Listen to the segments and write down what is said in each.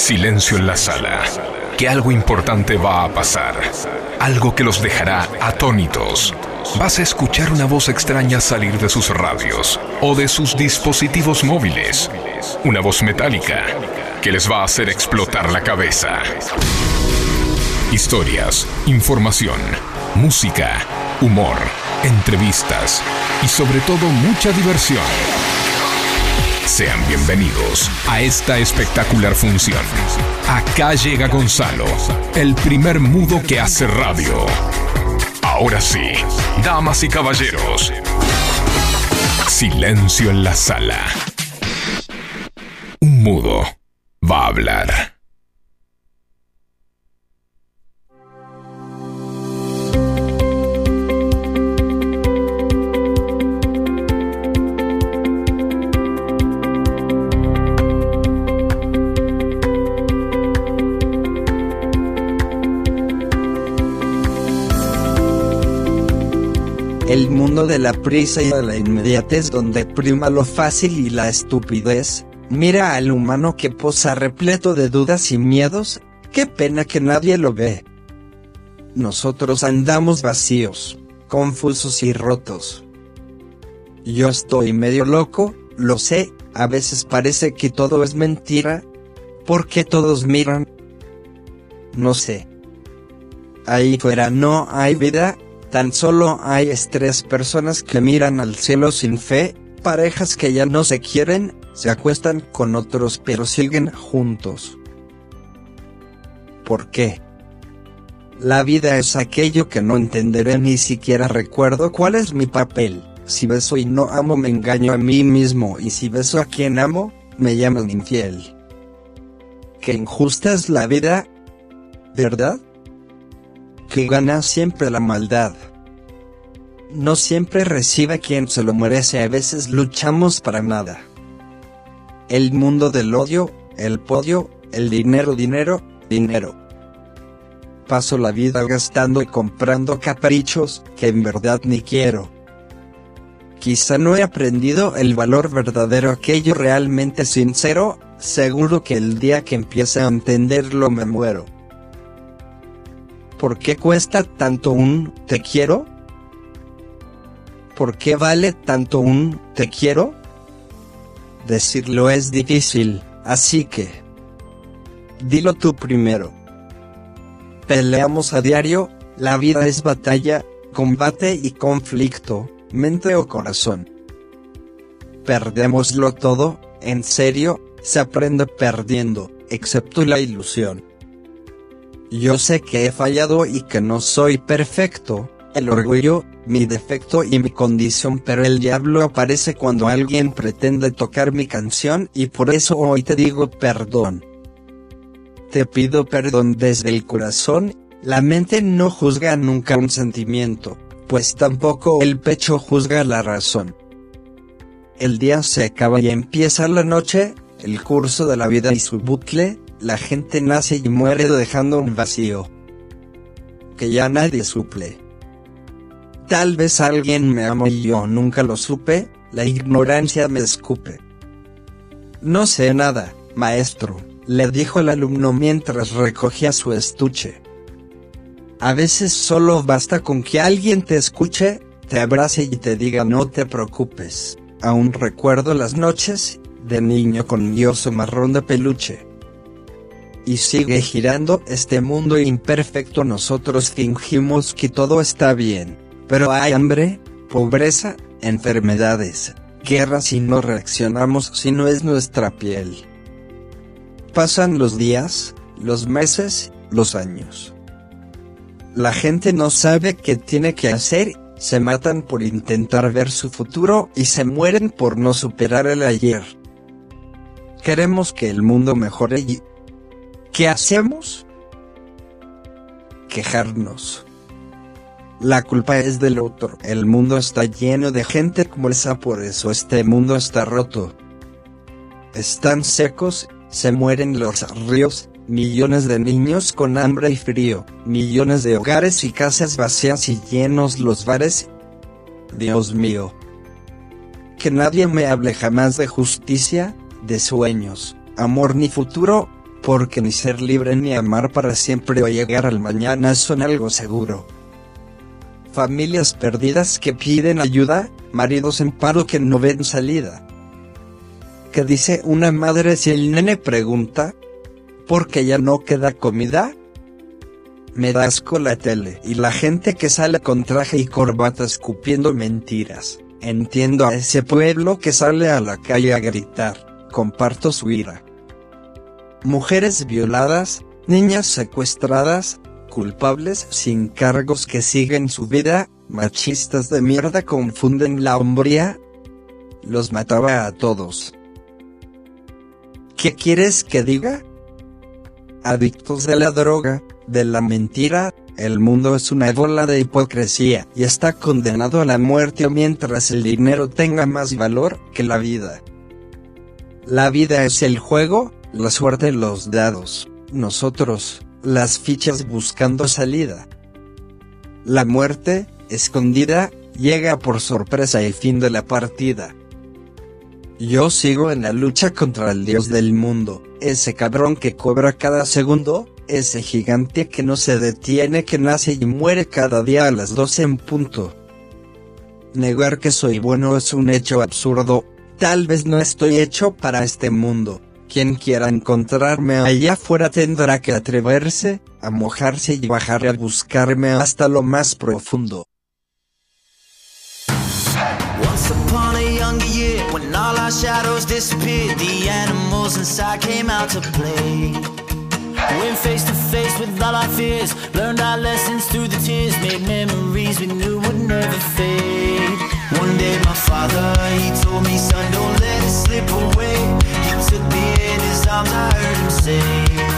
Silencio en la sala. Que algo importante va a pasar. Algo que los dejará atónitos. Vas a escuchar una voz extraña salir de sus radios o de sus dispositivos móviles. Una voz metálica que les va a hacer explotar la cabeza. Historias, información, música, humor, entrevistas y sobre todo mucha diversión. Sean bienvenidos a esta espectacular función. Acá llega Gonzalo, el primer mudo que hace radio. Ahora sí, damas y caballeros, silencio en la sala. Un mudo va a hablar. La prisa y de la inmediatez donde prima lo fácil y la estupidez, mira al humano que posa repleto de dudas y miedos, qué pena que nadie lo ve. Nosotros andamos vacíos, confusos y rotos. Yo estoy medio loco, lo sé, a veces parece que todo es mentira. ¿Por qué todos miran? No sé. Ahí fuera no hay vida, Tan solo hay estrés personas que miran al cielo sin fe, parejas que ya no se quieren, se acuestan con otros pero siguen juntos. ¿Por qué? La vida es aquello que no entenderé ni siquiera recuerdo cuál es mi papel. Si beso y no amo me engaño a mí mismo y si beso a quien amo, me llaman infiel. Qué injusta es la vida, ¿verdad? que gana siempre la maldad. No siempre recibe quien se lo merece, a veces luchamos para nada. El mundo del odio, el podio, el dinero, dinero, dinero. Paso la vida gastando y comprando caprichos que en verdad ni quiero. Quizá no he aprendido el valor verdadero, aquello realmente sincero, seguro que el día que empiece a entenderlo me muero. ¿Por qué cuesta tanto un te quiero? ¿Por qué vale tanto un te quiero? Decirlo es difícil, así que... Dilo tú primero. Peleamos a diario, la vida es batalla, combate y conflicto, mente o corazón. Perdémoslo todo, en serio, se aprende perdiendo, excepto la ilusión. Yo sé que he fallado y que no soy perfecto, el orgullo, mi defecto y mi condición, pero el diablo aparece cuando alguien pretende tocar mi canción y por eso hoy te digo perdón. Te pido perdón desde el corazón, la mente no juzga nunca un sentimiento, pues tampoco el pecho juzga la razón. El día se acaba y empieza la noche, el curso de la vida y su bucle, la gente nace y muere dejando un vacío que ya nadie suple. Tal vez alguien me amó y yo nunca lo supe, la ignorancia me escupe. No sé nada, maestro, le dijo el alumno mientras recogía su estuche. A veces solo basta con que alguien te escuche, te abrace y te diga no te preocupes. Aún recuerdo las noches, de niño con mi oso marrón de peluche y sigue girando este mundo imperfecto nosotros fingimos que todo está bien, pero hay hambre, pobreza, enfermedades, guerras y no reaccionamos si no es nuestra piel. Pasan los días, los meses, los años. La gente no sabe qué tiene que hacer, se matan por intentar ver su futuro y se mueren por no superar el ayer. Queremos que el mundo mejore y ¿Qué hacemos? Quejarnos. La culpa es del otro. El mundo está lleno de gente como esa, por eso este mundo está roto. Están secos, se mueren los ríos, millones de niños con hambre y frío, millones de hogares y casas vacías y llenos los bares. Dios mío. Que nadie me hable jamás de justicia, de sueños, amor ni futuro, porque ni ser libre ni amar para siempre o llegar al mañana son algo seguro. Familias perdidas que piden ayuda, maridos en paro que no ven salida. ¿Qué dice una madre si el nene pregunta? ¿Porque ya no queda comida? Me da asco la tele y la gente que sale con traje y corbata escupiendo mentiras. Entiendo a ese pueblo que sale a la calle a gritar. Comparto su ira mujeres violadas, niñas secuestradas, culpables sin cargos que siguen su vida, machistas de mierda confunden la hombría. Los mataba a todos. ¿Qué quieres que diga? Adictos de la droga, de la mentira, el mundo es una bola de hipocresía y está condenado a la muerte mientras el dinero tenga más valor que la vida. La vida es el juego, la suerte los dados, nosotros, las fichas buscando salida. La muerte, escondida, llega por sorpresa el fin de la partida. Yo sigo en la lucha contra el dios del mundo, ese cabrón que cobra cada segundo, ese gigante que no se detiene que nace y muere cada día a las 12 en punto. Negar que soy bueno es un hecho absurdo, tal vez no estoy hecho para este mundo. Quien quiera encontrarme allá afuera tendrá que atreverse, a mojarse y bajar a buscarme hasta lo más profundo. Once upon a younger year, when all our shadows disappeared, the animals inside came out to play. Went face to face with all our fears, learned our lessons through the tears, made memories we knew would never fade. One day my father, he told me, son, don't let it slip away. He took me in his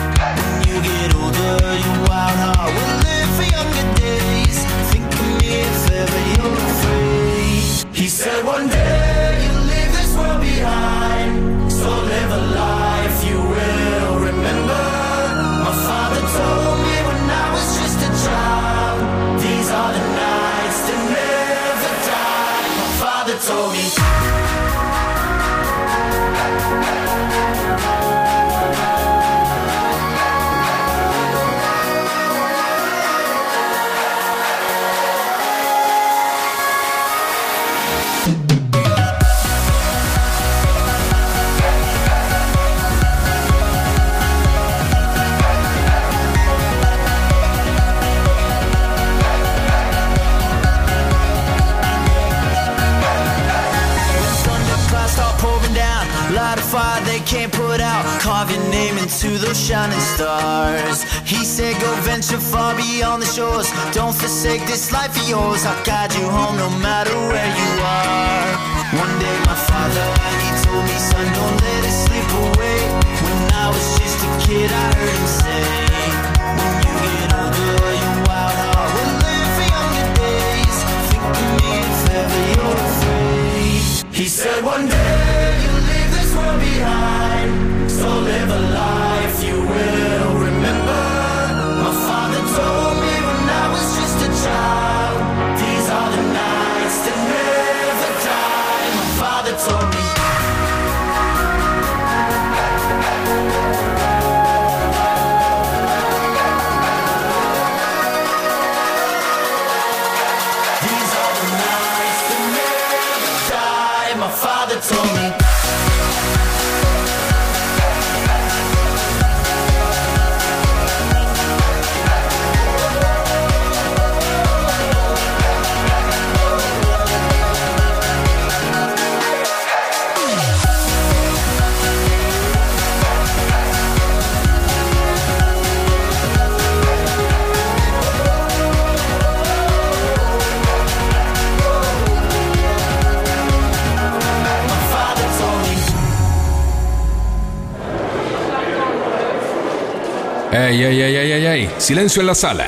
¡Ey, ey, ey, ey, ey, ey! Silencio en la sala,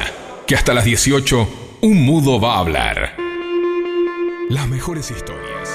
que hasta las 18 un mudo va a hablar. Las mejores historias.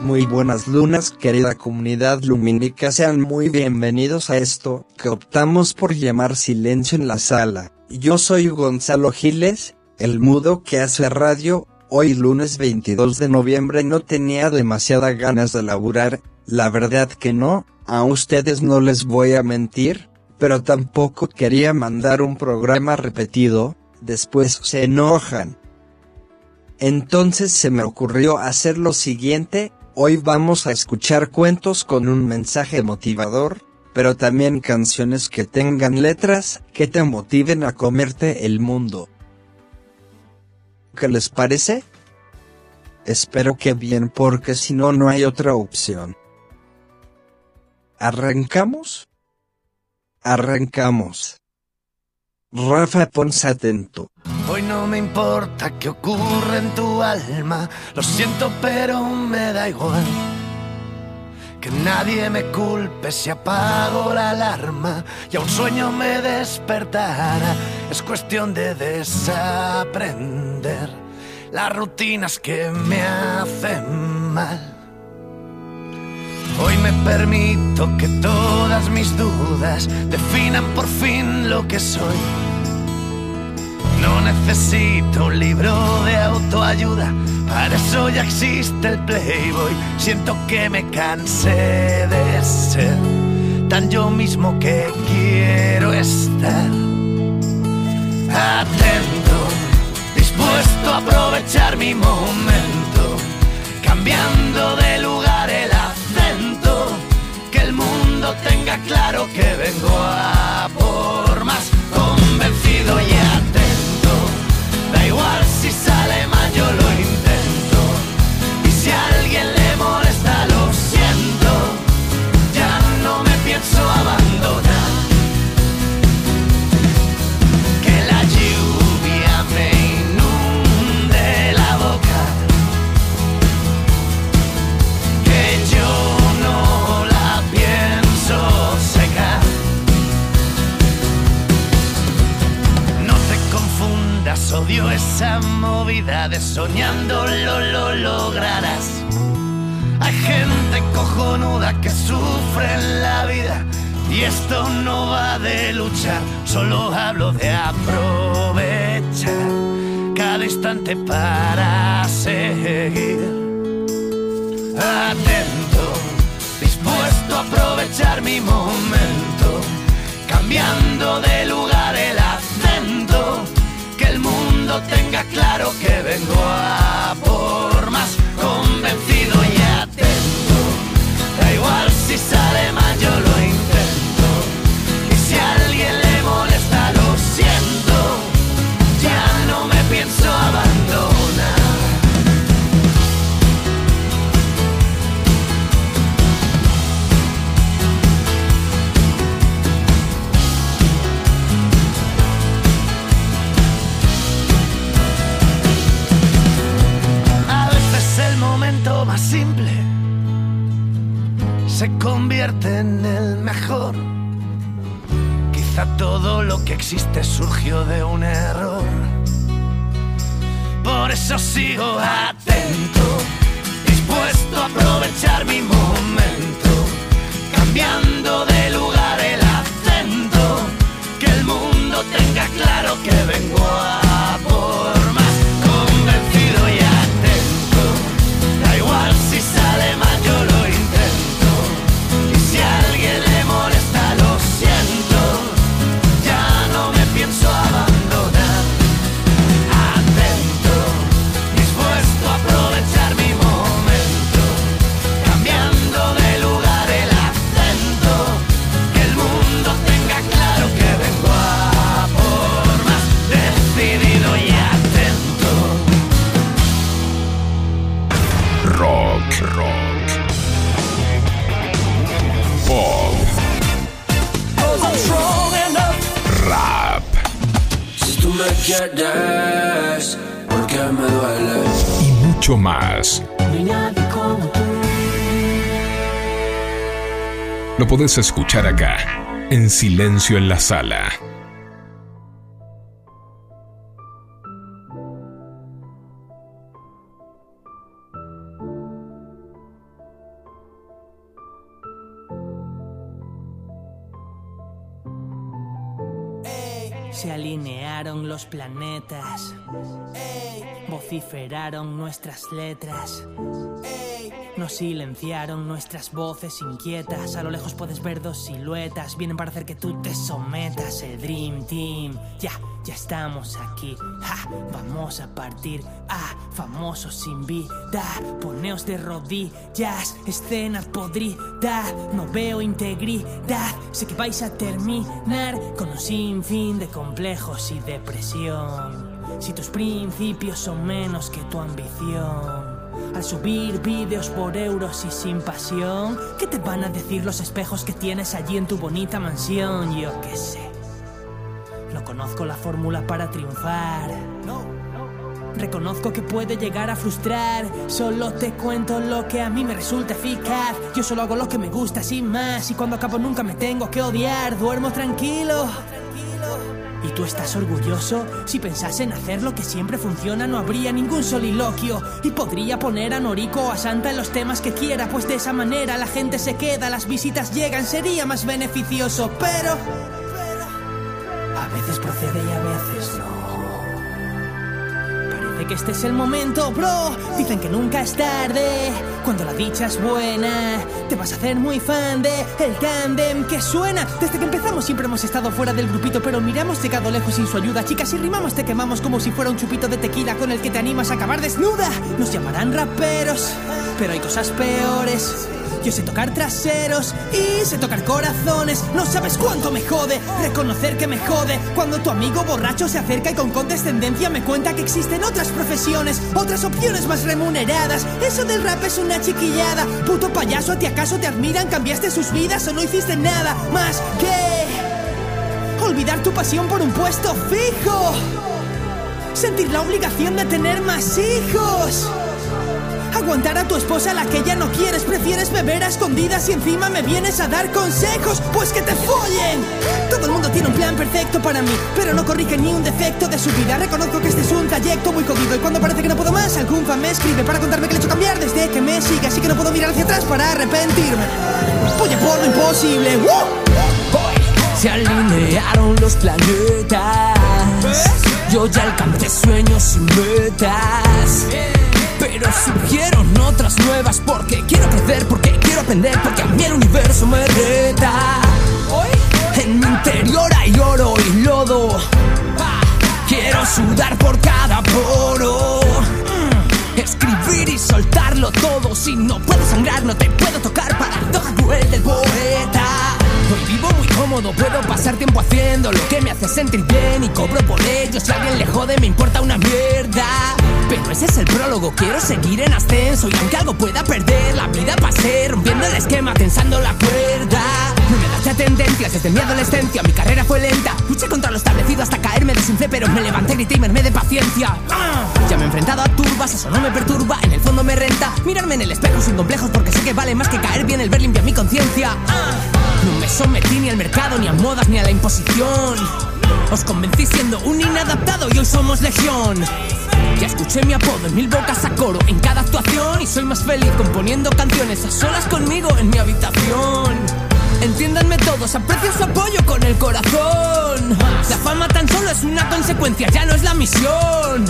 Muy buenas lunas querida comunidad lumínica sean muy bienvenidos a esto que optamos por llamar silencio en la sala. Yo soy Gonzalo Giles, el mudo que hace radio, hoy lunes 22 de noviembre no tenía demasiada ganas de laburar, la verdad que no, a ustedes no les voy a mentir, pero tampoco quería mandar un programa repetido, después se enojan. Entonces se me ocurrió hacer lo siguiente, hoy vamos a escuchar cuentos con un mensaje motivador, pero también canciones que tengan letras que te motiven a comerte el mundo. ¿Qué les parece? Espero que bien porque si no no hay otra opción. ¿Arrancamos? Arrancamos. Rafa Ponce atento. Hoy no me importa qué ocurre en tu alma, lo siento pero me da igual. Que nadie me culpe si apago la alarma y a un sueño me despertará. Es cuestión de desaprender las rutinas que me hacen mal. Hoy me permito que todas mis dudas definan por fin lo que soy. No necesito un libro de autoayuda, para eso ya existe el Playboy. Siento que me cansé de ser tan yo mismo que quiero estar. Atento, dispuesto a aprovechar mi momento, cambiando de lugar el acento. Que el mundo tenga claro que vengo a por esa movida de soñándolo lo lograrás. Hay gente cojonuda que sufre en la vida y esto no va de luchar, solo hablo de aprovechar cada instante para seguir. Atento, dispuesto a aprovechar mi momento, cambiando de lugar tenga claro que vengo a por se convierte en el mejor. Quizá todo lo que existe surgió de un error. Por eso sigo atento, dispuesto a aprovechar mi momento, cambiando de lugar el acento, que el mundo tenga claro que vengo a más. Lo podés escuchar acá, en Silencio en la Sala. Se alinearon los planetas. Vociferaron nuestras letras. Nos silenciaron nuestras voces inquietas. A lo lejos puedes ver dos siluetas. Vienen para hacer que tú te sometas. El Dream Team. Ya, ya estamos aquí. Ja, vamos a partir. Ah, famosos sin vida. Poneos de rodillas. Escena podrida. No veo integridad. Sé que vais a terminar con un sinfín de complejos y depresión. Si tus principios son menos que tu ambición. Al subir vídeos por euros y sin pasión, ¿qué te van a decir los espejos que tienes allí en tu bonita mansión? Yo qué sé. No conozco la fórmula para triunfar. Reconozco que puede llegar a frustrar. Solo te cuento lo que a mí me resulta eficaz. Yo solo hago lo que me gusta sin más. Y cuando acabo nunca me tengo que odiar. Duermo tranquilo. ¿Y tú estás orgulloso? Si pensase en hacer lo que siempre funciona, no habría ningún soliloquio. Y podría poner a Noriko o a Santa en los temas que quiera, pues de esa manera la gente se queda, las visitas llegan, sería más beneficioso. Pero. A veces procede y a veces que este es el momento, bro. Dicen que nunca es tarde. Cuando la dicha es buena, te vas a hacer muy fan de el tándem que suena. Desde que empezamos siempre hemos estado fuera del grupito, pero miramos llegado lejos sin su ayuda. Chicas, si rimamos te quemamos como si fuera un chupito de tequila con el que te animas a acabar desnuda. Nos llamarán raperos, pero hay cosas peores. Yo sé tocar traseros y sé tocar corazones. No sabes cuánto me jode reconocer que me jode cuando tu amigo borracho se acerca y con condescendencia me cuenta que existen otras profesiones, otras opciones más remuneradas. Eso del rap es una chiquillada. Puto payaso, ¿a ti acaso te admiran? ¿Cambiaste sus vidas o no hiciste nada más que olvidar tu pasión por un puesto fijo? Sentir la obligación de tener más hijos. Aguantar a tu esposa la que ya no quieres, prefieres beber a escondidas y encima me vienes a dar consejos, pues que te follen. Todo el mundo tiene un plan perfecto para mí, pero no corrige ni un defecto de su vida. Reconozco que este es un trayecto muy jodido y cuando parece que no puedo más, algún fan me escribe para contarme que le he hecho cambiar desde que me sigue, así que no puedo mirar hacia atrás para arrepentirme. Voy a por lo imposible. Se alinearon los planetas. Yo ya alcancé sueños y metas. Pero surgieron otras nuevas porque quiero crecer, porque quiero aprender, porque a mí el universo me reta. En mi interior hay oro y lodo. Quiero sudar por cada poro. Mm. Escribir y soltarlo todo. Si no puedo sangrar, no te puedo tocar. Paradoja cruel del poeta. Vivo muy cómodo, puedo pasar tiempo haciendo lo que me hace sentir bien y cobro por ello. Si alguien le jode, me importa una mierda. Pero ese es el prólogo, quiero seguir en ascenso y aunque algo pueda perder, la vida pasé rompiendo el esquema, tensando la cuerda. No me das tendencias desde mi adolescencia, mi carrera fue lenta. Luché contra lo establecido hasta caerme desinflé, pero me levanté, grité y mermé de paciencia. Ya me he enfrentado a turbas, eso no me perturba, en el fondo me renta. Mirarme en el espejo sin complejos porque sé que vale más que caer bien el ver limpia mi conciencia. No me sometí ni al mercado, ni a modas, ni a la imposición. Os convencí siendo un inadaptado y hoy somos legión. Ya escuché mi apodo en mil bocas a coro en cada actuación y soy más feliz componiendo canciones a solas conmigo en mi habitación. Entiéndanme todos, aprecio su apoyo con el corazón. La fama tan solo es una consecuencia, ya no es la misión.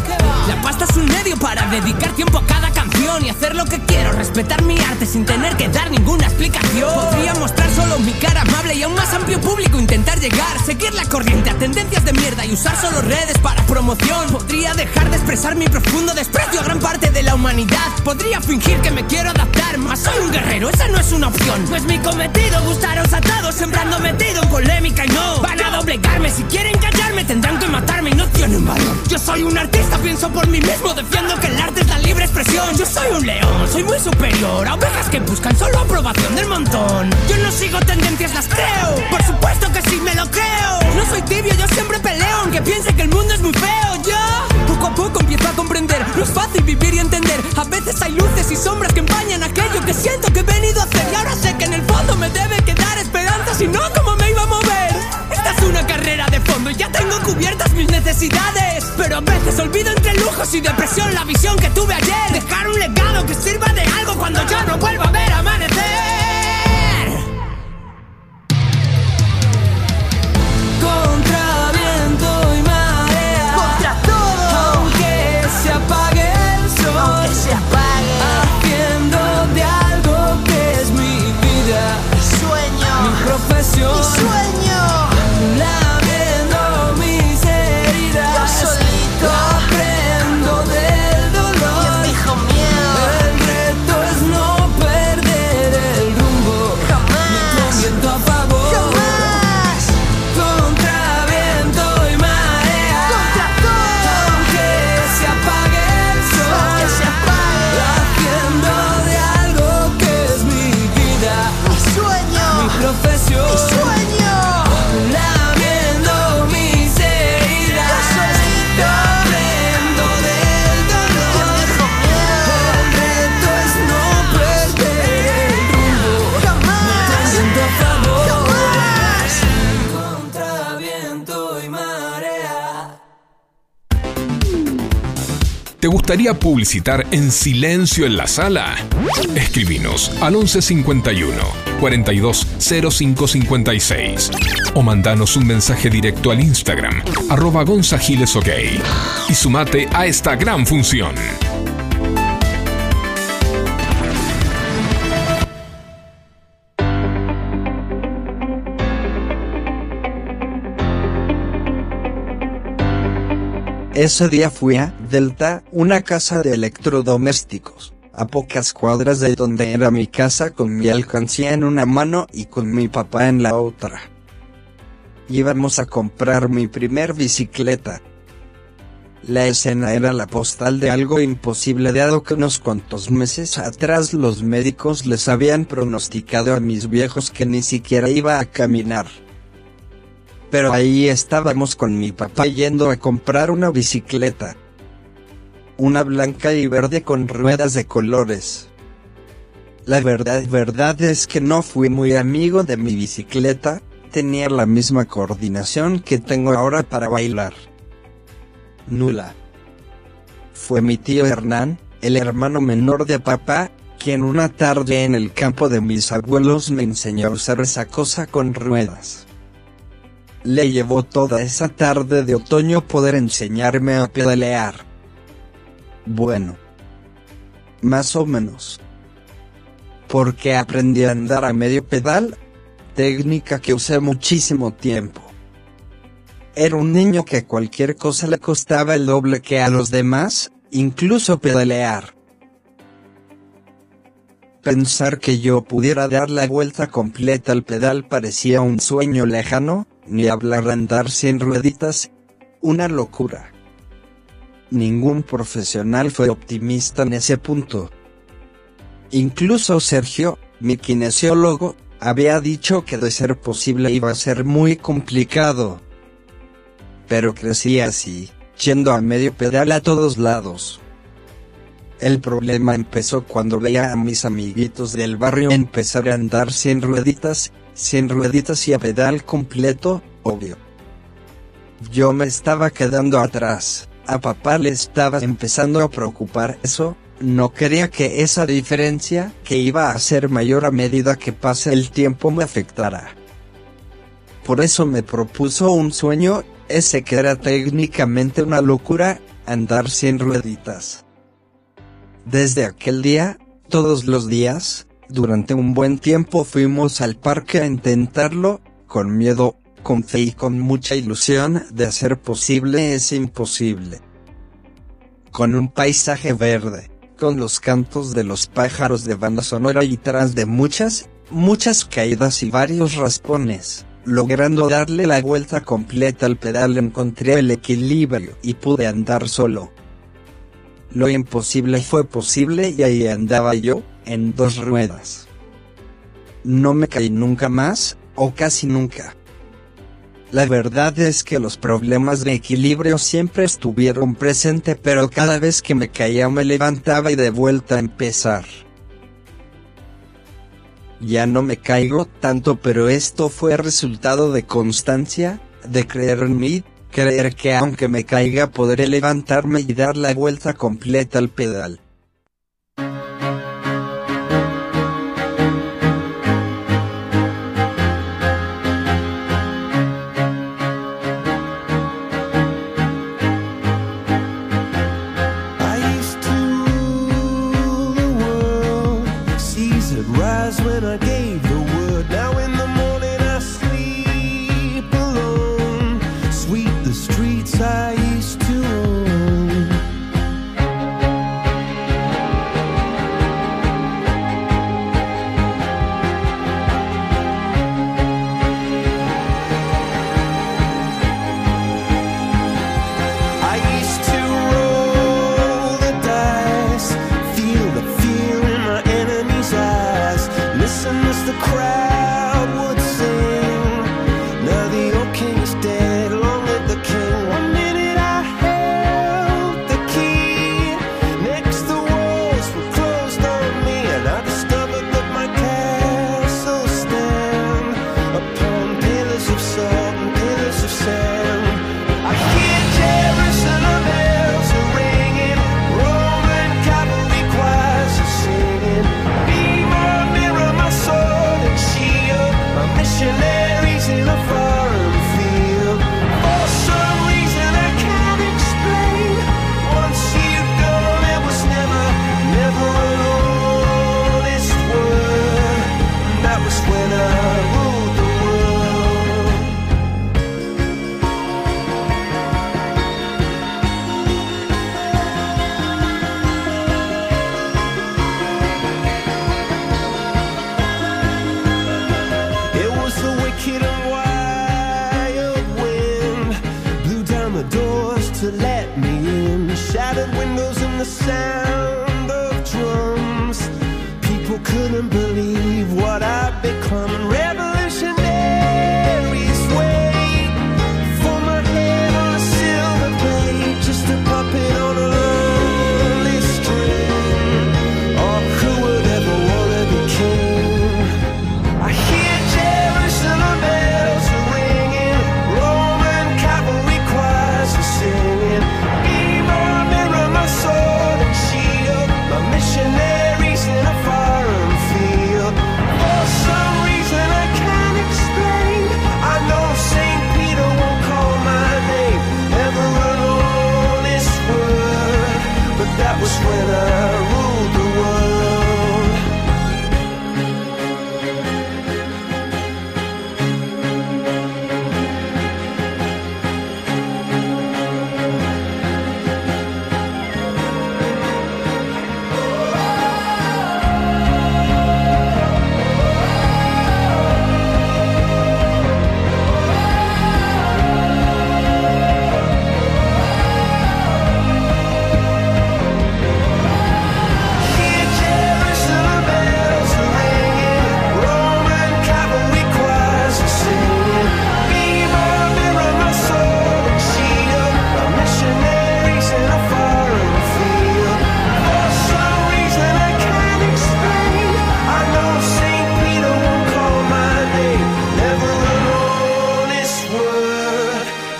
La pasta es un medio para dedicar tiempo a cada canción y hacer lo que quiero, respetar mi arte sin tener que dar ninguna explicación. Podría mostrar solo mi cara amable y a un más amplio público intentar llegar, seguir la corriente a tendencias de mierda y usar solo redes para promoción. Podría dejar de expresar mi profundo desprecio a gran parte de la humanidad. Podría fingir que me quiero adaptar, mas soy un guerrero, esa no es una opción. No es mi cometido gustaros a todos, sembrando metido en polémica y no van a doblegarme. Si quieren callarme, tendrán que matarme y no tienen valor. Yo soy un artista, pienso por mí mismo, defiendo que el arte es la libre expresión. Yo un león, soy muy superior a ovejas que buscan solo aprobación del montón. Yo no sigo tendencias, las creo. Por supuesto que sí me lo creo. No soy tibio, yo siempre peleo, aunque piense que el mundo es muy feo. Yo poco a poco empiezo a comprender. No es fácil vivir y entender. A veces hay luces y sombras que empañan aquello que siento que he venido a hacer. Y ahora sé que en el fondo me debe quedar esperanza, si no, ¿cómo me iba a mover? Esta es una carrera de fondo y ya tengo cubiertas mis necesidades. Pero a veces olvido entre lujos y depresión la visión que tuve ayer. ¿Te gustaría publicitar en silencio en la sala? Escribinos al 1151 420556 o mandanos un mensaje directo al Instagram arroba gonzagilesok y sumate a esta gran función. Ese día fui a Delta, una casa de electrodomésticos, a pocas cuadras de donde era mi casa con mi alcancía en una mano y con mi papá en la otra. Íbamos a comprar mi primer bicicleta. La escena era la postal de algo imposible dado que unos cuantos meses atrás los médicos les habían pronosticado a mis viejos que ni siquiera iba a caminar. Pero ahí estábamos con mi papá yendo a comprar una bicicleta. Una blanca y verde con ruedas de colores. La verdad, verdad es que no fui muy amigo de mi bicicleta, tenía la misma coordinación que tengo ahora para bailar. Nula. Fue mi tío Hernán, el hermano menor de papá, quien una tarde en el campo de mis abuelos me enseñó a usar esa cosa con ruedas. Le llevó toda esa tarde de otoño poder enseñarme a pedalear. Bueno. Más o menos. Porque aprendí a andar a medio pedal, técnica que usé muchísimo tiempo. Era un niño que cualquier cosa le costaba el doble que a los demás, incluso pedalear. Pensar que yo pudiera dar la vuelta completa al pedal parecía un sueño lejano, ni hablar andar sin rueditas, una locura. Ningún profesional fue optimista en ese punto. Incluso Sergio, mi kinesiólogo, había dicho que de ser posible iba a ser muy complicado. Pero crecí así, yendo a medio pedal a todos lados. El problema empezó cuando veía a mis amiguitos del barrio empezar a andar sin rueditas, sin rueditas y a pedal completo, obvio. Yo me estaba quedando atrás, a papá le estaba empezando a preocupar eso, no quería que esa diferencia, que iba a ser mayor a medida que pase el tiempo, me afectara. Por eso me propuso un sueño, ese que era técnicamente una locura, andar sin rueditas. Desde aquel día, todos los días, durante un buen tiempo fuimos al parque a intentarlo, con miedo, con fe y con mucha ilusión de hacer posible ese imposible. Con un paisaje verde, con los cantos de los pájaros de banda sonora y tras de muchas, muchas caídas y varios raspones, logrando darle la vuelta completa al pedal encontré el equilibrio y pude andar solo. Lo imposible fue posible y ahí andaba yo, en dos ruedas. No me caí nunca más, o casi nunca. La verdad es que los problemas de equilibrio siempre estuvieron presentes pero cada vez que me caía me levantaba y de vuelta a empezar. Ya no me caigo tanto pero esto fue resultado de constancia, de creer en mí, creer que aunque me caiga podré levantarme y dar la vuelta completa al pedal. myself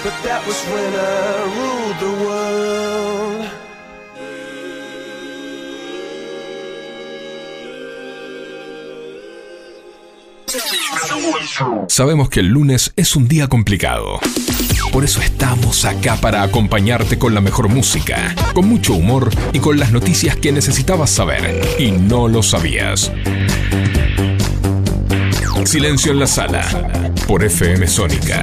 but that was when I ruled the world. Sabemos que el lunes es un día complicado. Por eso estamos acá para acompañarte con la mejor música, con mucho humor y con las noticias que necesitabas saber y no lo sabías. Silencio en la sala por FM Sónica.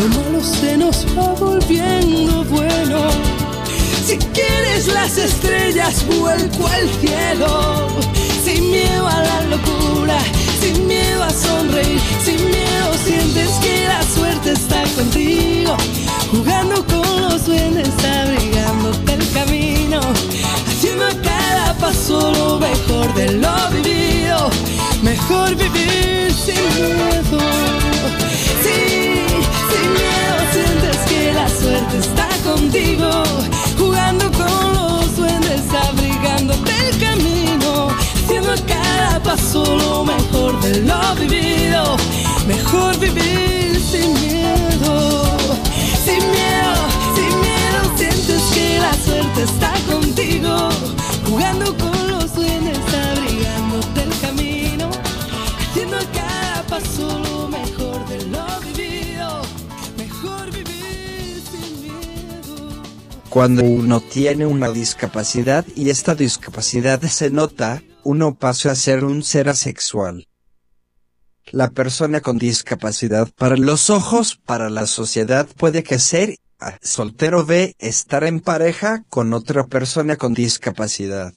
Lo malo se nos va volviendo bueno. Si quieres las estrellas, vuelco al cielo. Sin miedo a la locura, sin miedo a sonreír, sin miedo sientes que la suerte está contigo. Jugando con los duendes, abrigándote el camino. Haciendo a cada paso lo mejor de lo vivido. Mejor vivir sin miedo. Sin miedo sientes que la suerte está contigo, jugando con los duendes, abrigándote el camino, haciendo cada paso lo mejor de lo vivido, mejor vivir sin miedo, sin miedo, sin miedo sientes que la suerte está contigo, jugando con los duendes, abrigándote el camino, haciendo a cada paso lo Cuando uno tiene una discapacidad y esta discapacidad se nota, uno pasa a ser un ser asexual. La persona con discapacidad para los ojos, para la sociedad puede que ser A, soltero B, estar en pareja con otra persona con discapacidad.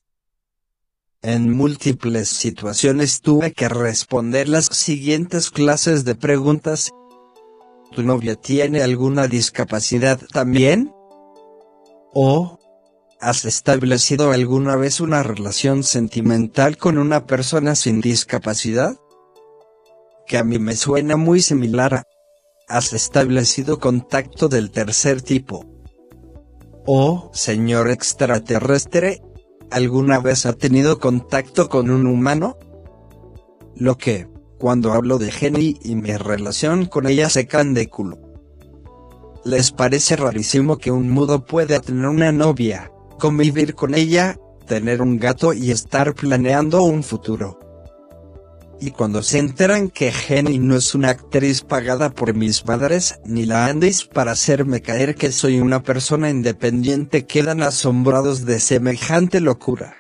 En múltiples situaciones tuve que responder las siguientes clases de preguntas. ¿Tu novia tiene alguna discapacidad también? ¿O has establecido alguna vez una relación sentimental con una persona sin discapacidad? Que a mí me suena muy similar a ¿Has establecido contacto del tercer tipo? ¿O, señor extraterrestre, alguna vez ha tenido contacto con un humano? Lo que, cuando hablo de Jenny y mi relación con ella se caen de culo. ¿Les parece rarísimo que un mudo pueda tener una novia, convivir con ella, tener un gato y estar planeando un futuro? Y cuando se enteran que Jenny no es una actriz pagada por mis padres, ni la Andis para hacerme caer que soy una persona independiente, quedan asombrados de semejante locura.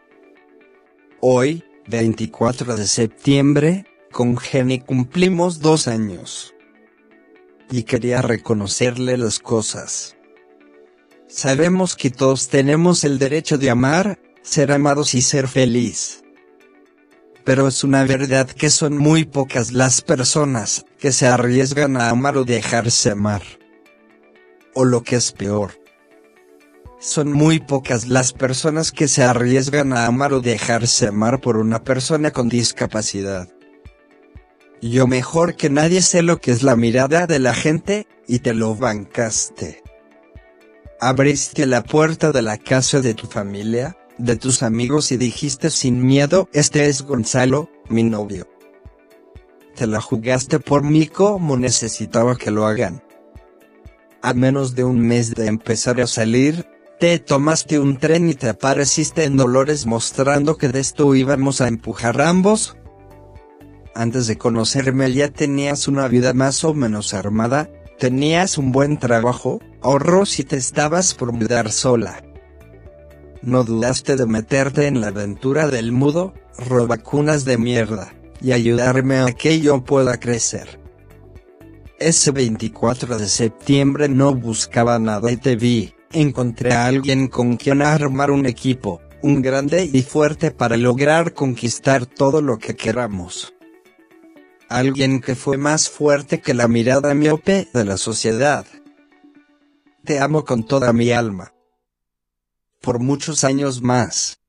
Hoy, 24 de septiembre, con Jenny cumplimos dos años. Y quería reconocerle las cosas. Sabemos que todos tenemos el derecho de amar, ser amados y ser feliz pero es una verdad que son muy pocas las personas que se arriesgan a amar o dejarse amar. O lo que es peor. Son muy pocas las personas que se arriesgan a amar o dejarse amar por una persona con discapacidad. Yo mejor que nadie sé lo que es la mirada de la gente, y te lo bancaste. Abriste la puerta de la casa de tu familia, de tus amigos y dijiste sin miedo, este es Gonzalo, mi novio. Te la jugaste por mí como necesitaba que lo hagan. A menos de un mes de empezar a salir, te tomaste un tren y te apareciste en Dolores mostrando que de esto íbamos a empujar ambos. Antes de conocerme ya tenías una vida más o menos armada, tenías un buen trabajo, ahorros y te estabas por mudar sola no dudaste de meterte en la aventura del mudo, robacunas de mierda, y ayudarme a que yo pueda crecer. Ese 24 de septiembre no buscaba nada y te vi, encontré a alguien con quien armar un equipo, un grande y fuerte para lograr conquistar todo lo que queramos. Alguien que fue más fuerte que la mirada miope de la sociedad. Te amo con toda mi alma por muchos años más.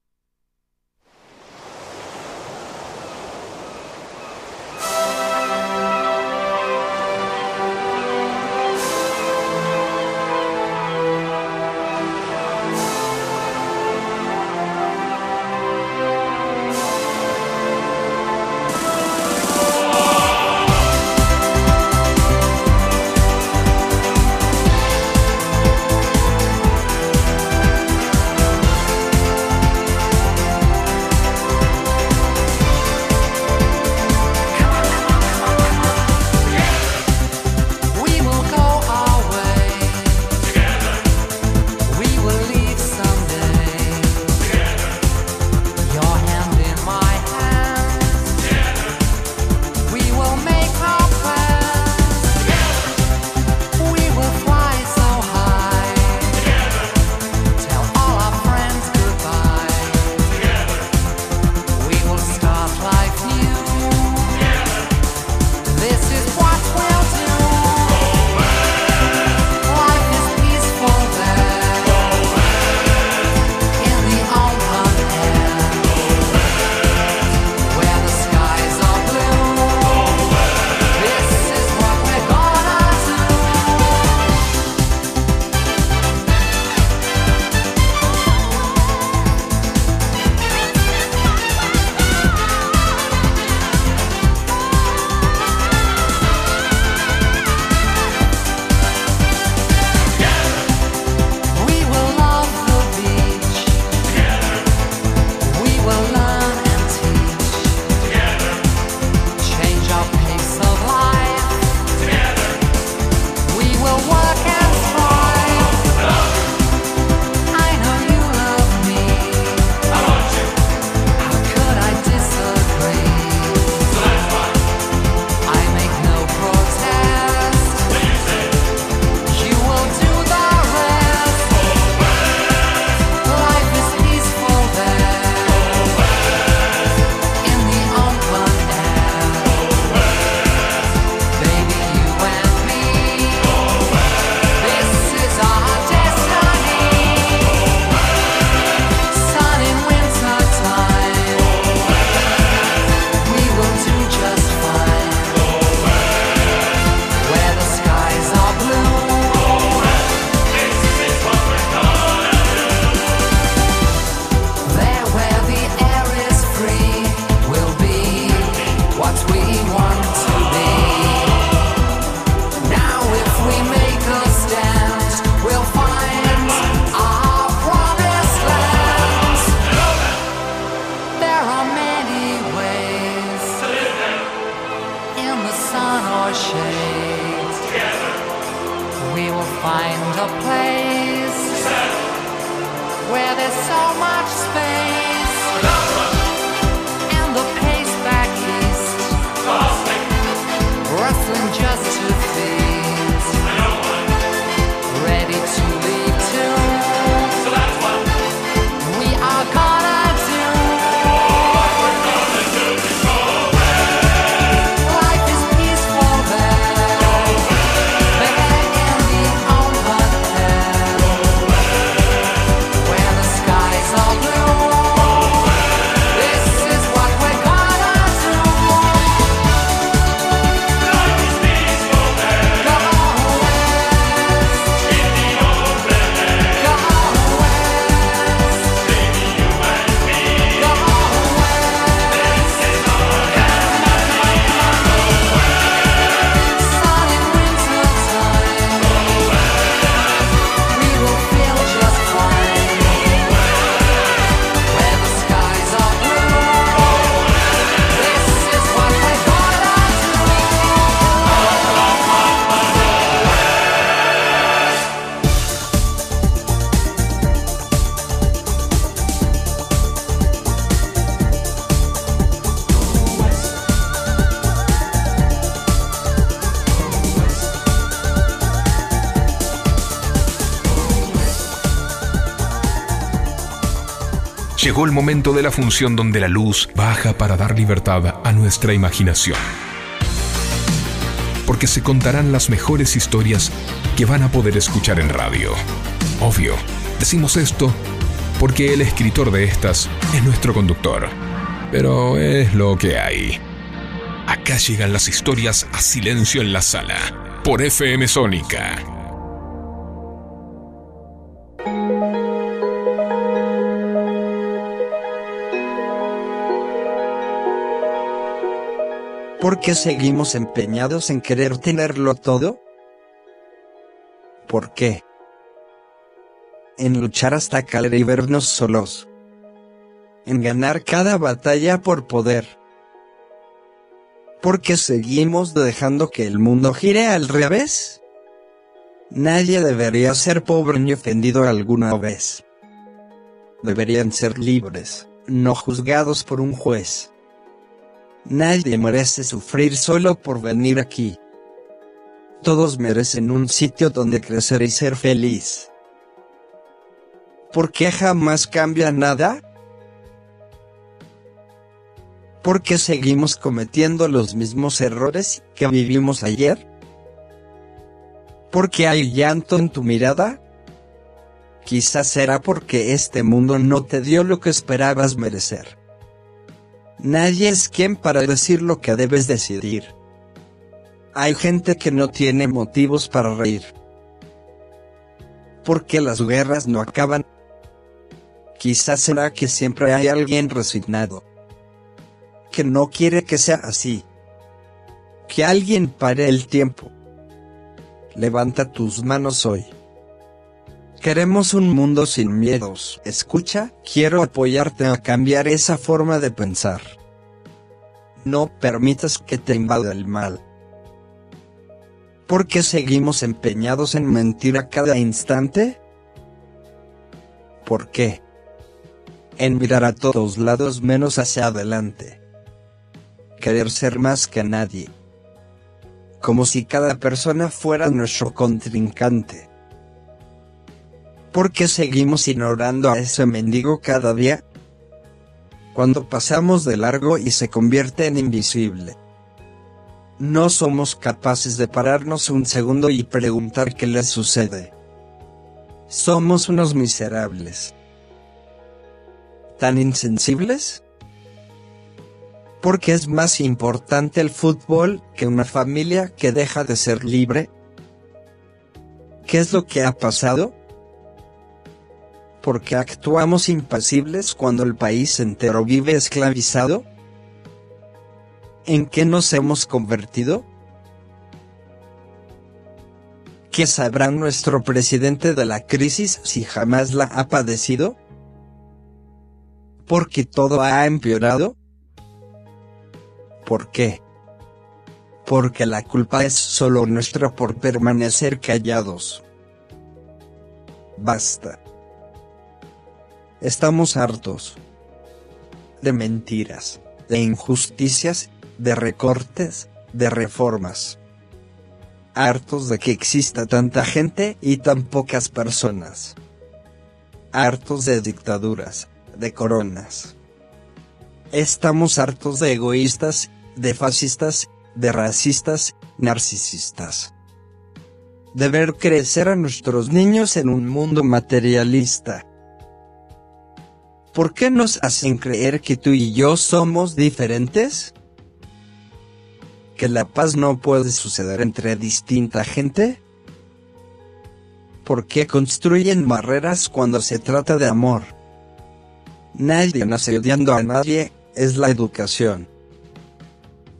Llegó el momento de la función donde la luz baja para dar libertad a nuestra imaginación. Porque se contarán las mejores historias que van a poder escuchar en radio. Obvio, decimos esto porque el escritor de estas es nuestro conductor. Pero es lo que hay. Acá llegan las historias a silencio en la sala, por FM Sónica. ¿Por qué seguimos empeñados en querer tenerlo todo? ¿Por qué? En luchar hasta caer y vernos solos. En ganar cada batalla por poder. ¿Por qué seguimos dejando que el mundo gire al revés? Nadie debería ser pobre ni ofendido alguna vez. Deberían ser libres, no juzgados por un juez. Nadie merece sufrir solo por venir aquí. Todos merecen un sitio donde crecer y ser feliz. ¿Por qué jamás cambia nada? ¿Por qué seguimos cometiendo los mismos errores que vivimos ayer? ¿Por qué hay llanto en tu mirada? Quizás será porque este mundo no te dio lo que esperabas merecer. Nadie es quien para decir lo que debes decidir. Hay gente que no tiene motivos para reír. Porque las guerras no acaban. Quizás será que siempre hay alguien resignado. Que no quiere que sea así. Que alguien pare el tiempo. Levanta tus manos hoy. Queremos un mundo sin miedos. Escucha, quiero apoyarte a cambiar esa forma de pensar. No permitas que te invada el mal. ¿Por qué seguimos empeñados en mentir a cada instante? ¿Por qué? En mirar a todos lados menos hacia adelante. Querer ser más que nadie. Como si cada persona fuera nuestro contrincante. ¿Por qué seguimos ignorando a ese mendigo cada día? Cuando pasamos de largo y se convierte en invisible. No somos capaces de pararnos un segundo y preguntar qué le sucede. Somos unos miserables. ¿Tan insensibles? ¿Por qué es más importante el fútbol que una familia que deja de ser libre? ¿Qué es lo que ha pasado? ¿Por qué actuamos impasibles cuando el país entero vive esclavizado? ¿En qué nos hemos convertido? ¿Qué sabrá nuestro presidente de la crisis si jamás la ha padecido? ¿Porque todo ha empeorado? ¿Por qué? porque la culpa es solo nuestra por permanecer callados. Basta. Estamos hartos de mentiras, de injusticias, de recortes, de reformas. Hartos de que exista tanta gente y tan pocas personas. Hartos de dictaduras, de coronas. Estamos hartos de egoístas, de fascistas, de racistas, narcisistas. De ver crecer a nuestros niños en un mundo materialista. ¿Por qué nos hacen creer que tú y yo somos diferentes? ¿Que la paz no puede suceder entre distinta gente? ¿Por qué construyen barreras cuando se trata de amor? Nadie nace odiando a nadie, es la educación.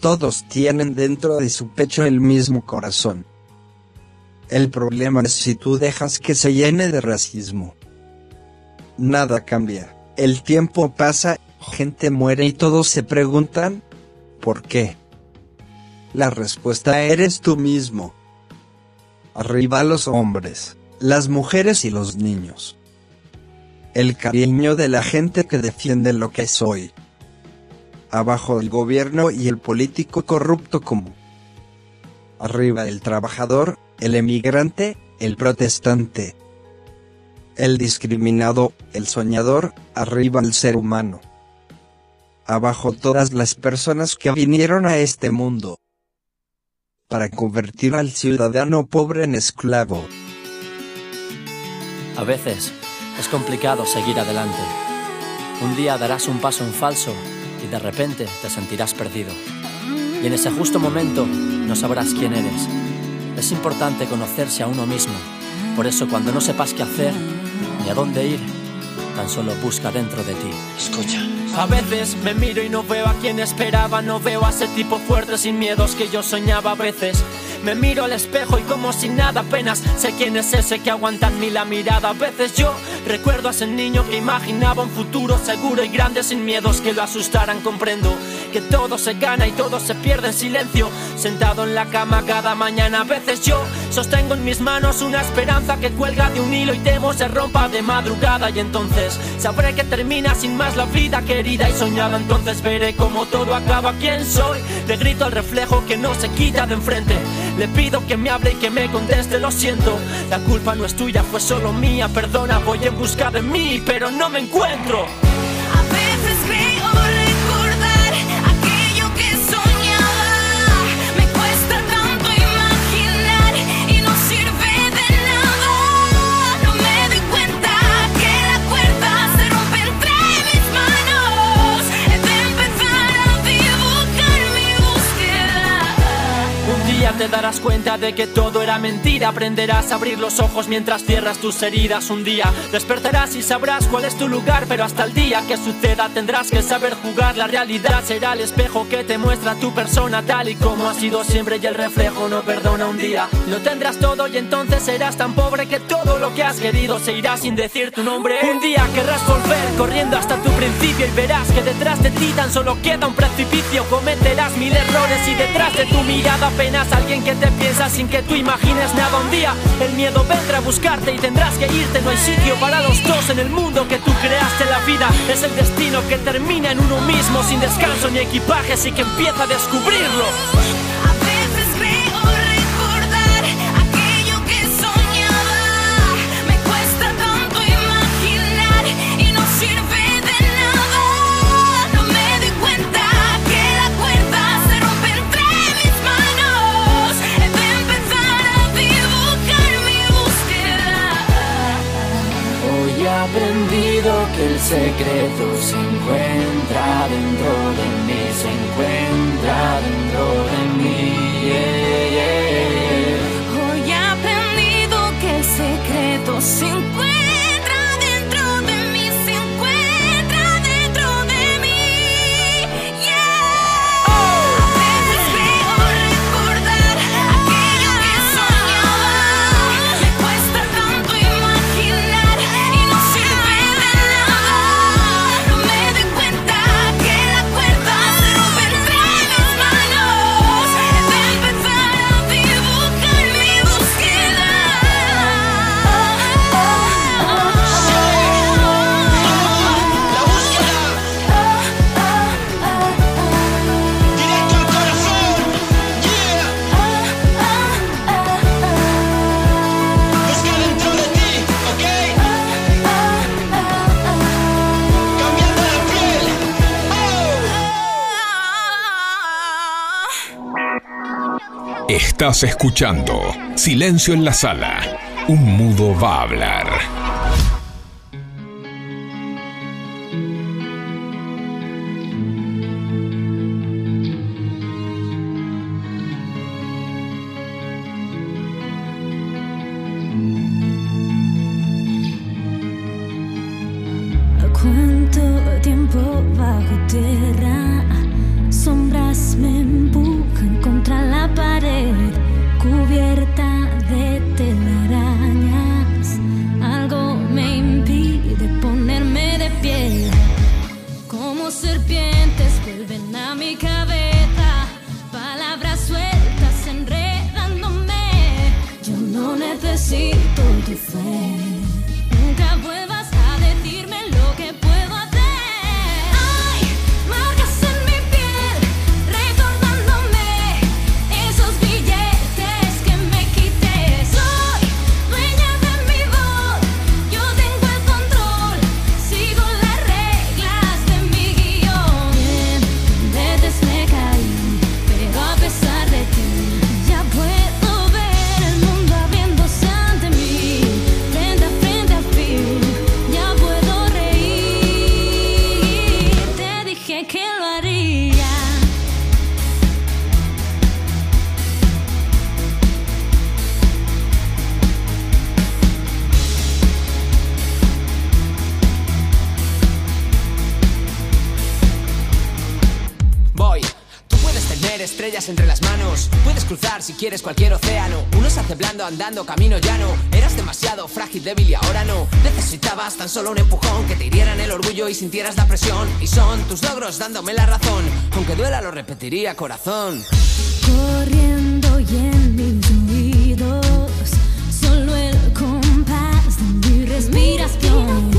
Todos tienen dentro de su pecho el mismo corazón. El problema es si tú dejas que se llene de racismo. Nada cambia. El tiempo pasa, gente muere y todos se preguntan, ¿por qué? La respuesta eres tú mismo. Arriba los hombres, las mujeres y los niños. El cariño de la gente que defiende lo que soy. Abajo el gobierno y el político corrupto como. Arriba el trabajador, el emigrante, el protestante. El discriminado, el soñador, arriba el ser humano. Abajo todas las personas que vinieron a este mundo. Para convertir al ciudadano pobre en esclavo. A veces es complicado seguir adelante. Un día darás un paso en falso y de repente te sentirás perdido. Y en ese justo momento no sabrás quién eres. Es importante conocerse a uno mismo. Por eso cuando no sepas qué hacer ni a dónde ir, tan solo busca dentro de ti. Escucha. A veces me miro y no veo a quien esperaba, no veo a ese tipo fuerte sin miedos que yo soñaba a veces. Me miro al espejo y como si nada apenas sé quién es ese que aguanta en mí la mirada. A veces yo recuerdo a ese niño que imaginaba un futuro seguro y grande sin miedos que lo asustaran. Comprendo que todo se gana y todo se pierde en silencio. Sentado en la cama cada mañana. A veces yo sostengo en mis manos una esperanza que cuelga de un hilo y temo se rompa de madrugada. Y entonces sabré que termina sin más la vida querida y soñada. Entonces veré cómo todo acaba. ¿Quién soy? Le grito al reflejo que no se quita de enfrente. Le pido que me hable y que me conteste, lo siento. La culpa no es tuya, fue solo mía. Perdona, voy en busca de mí, pero no me encuentro. De que todo era mentira. Aprenderás a abrir los ojos mientras cierras tus heridas. Un día despertarás y sabrás cuál es tu lugar. Pero hasta el día que suceda tendrás que saber jugar. La realidad será el espejo que te muestra tu persona tal y como ha sido siempre. Y el reflejo no perdona un día. Lo tendrás todo y entonces serás tan pobre que todo lo que has querido se irá sin decir tu nombre. Un día querrás volver corriendo hasta tu principio y verás que detrás de ti tan solo queda un precipicio. Cometerás mil errores y detrás de tu mirada apenas alguien que te piensa sin que tú imagines nada. Un día el miedo vendrá a buscarte y tendrás que irte. No hay sitio para los dos en el mundo que tú creaste. La vida es el destino que termina en uno mismo sin descanso ni equipajes y que empieza a descubrirlo. Aprendido que el secreto se encuentra dentro de mí, se encuentra dentro de mí. Hoy he aprendido que el secreto se encuentra Estás escuchando Silencio en la Sala. Un mudo va a hablar. quieres cualquier océano. Uno se hace blando andando camino llano. Eras demasiado frágil, débil y ahora no. Necesitabas tan solo un empujón que te hirieran el orgullo y sintieras la presión. Y son tus logros dándome la razón. Aunque duela, lo repetiría, corazón. Corriendo y en mis oídos, solo el compás de mi respiración.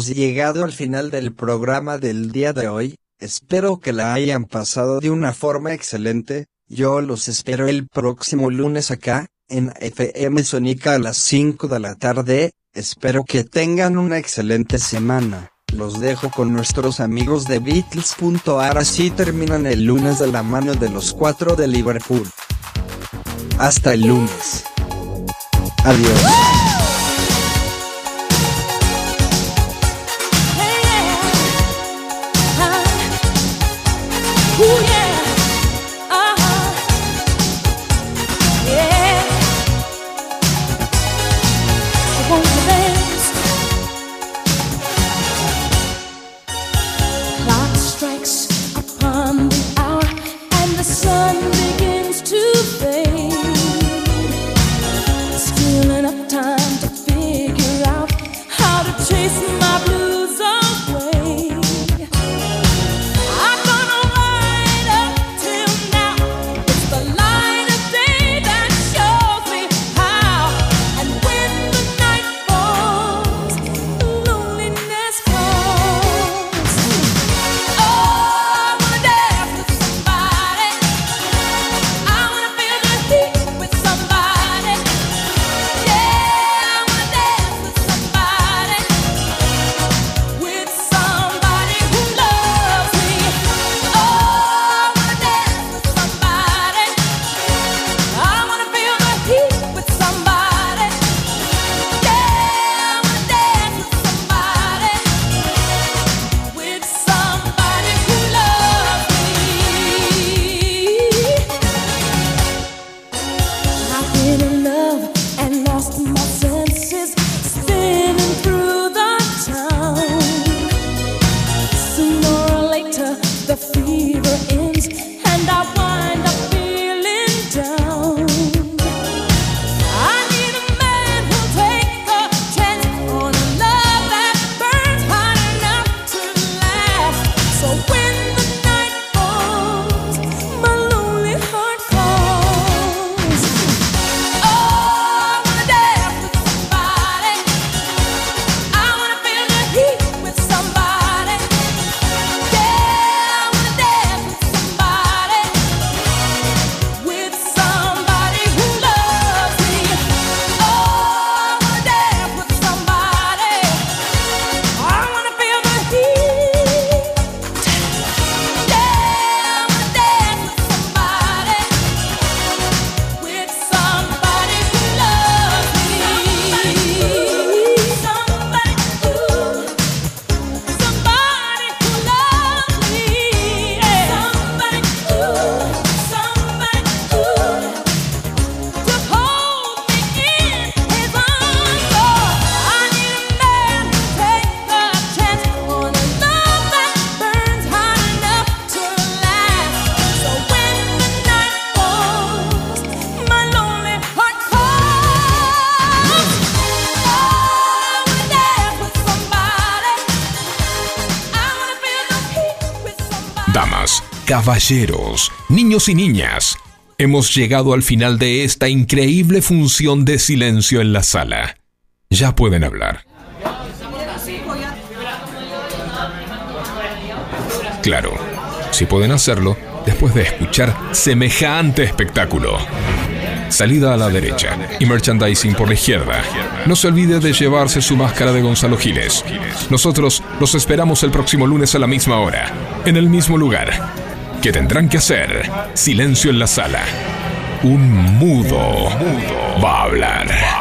hemos llegado al final del programa del día de hoy, espero que la hayan pasado de una forma excelente, yo los espero el próximo lunes acá, en FM Sónica a las 5 de la tarde, espero que tengan una excelente semana. Los dejo con nuestros amigos de Beatles.ar así terminan el lunes de la mano de los cuatro de Liverpool. Hasta el lunes. Adiós. Caballeros, niños y niñas, hemos llegado al final de esta increíble función de silencio en la sala. Ya pueden hablar. Claro, si pueden hacerlo después de escuchar semejante espectáculo. Salida a la derecha y merchandising por la izquierda. No se olvide de llevarse su máscara de Gonzalo Giles. Nosotros los esperamos el próximo lunes a la misma hora, en el mismo lugar. ¿Qué tendrán que hacer? Silencio en la sala. Un mudo. Va a hablar.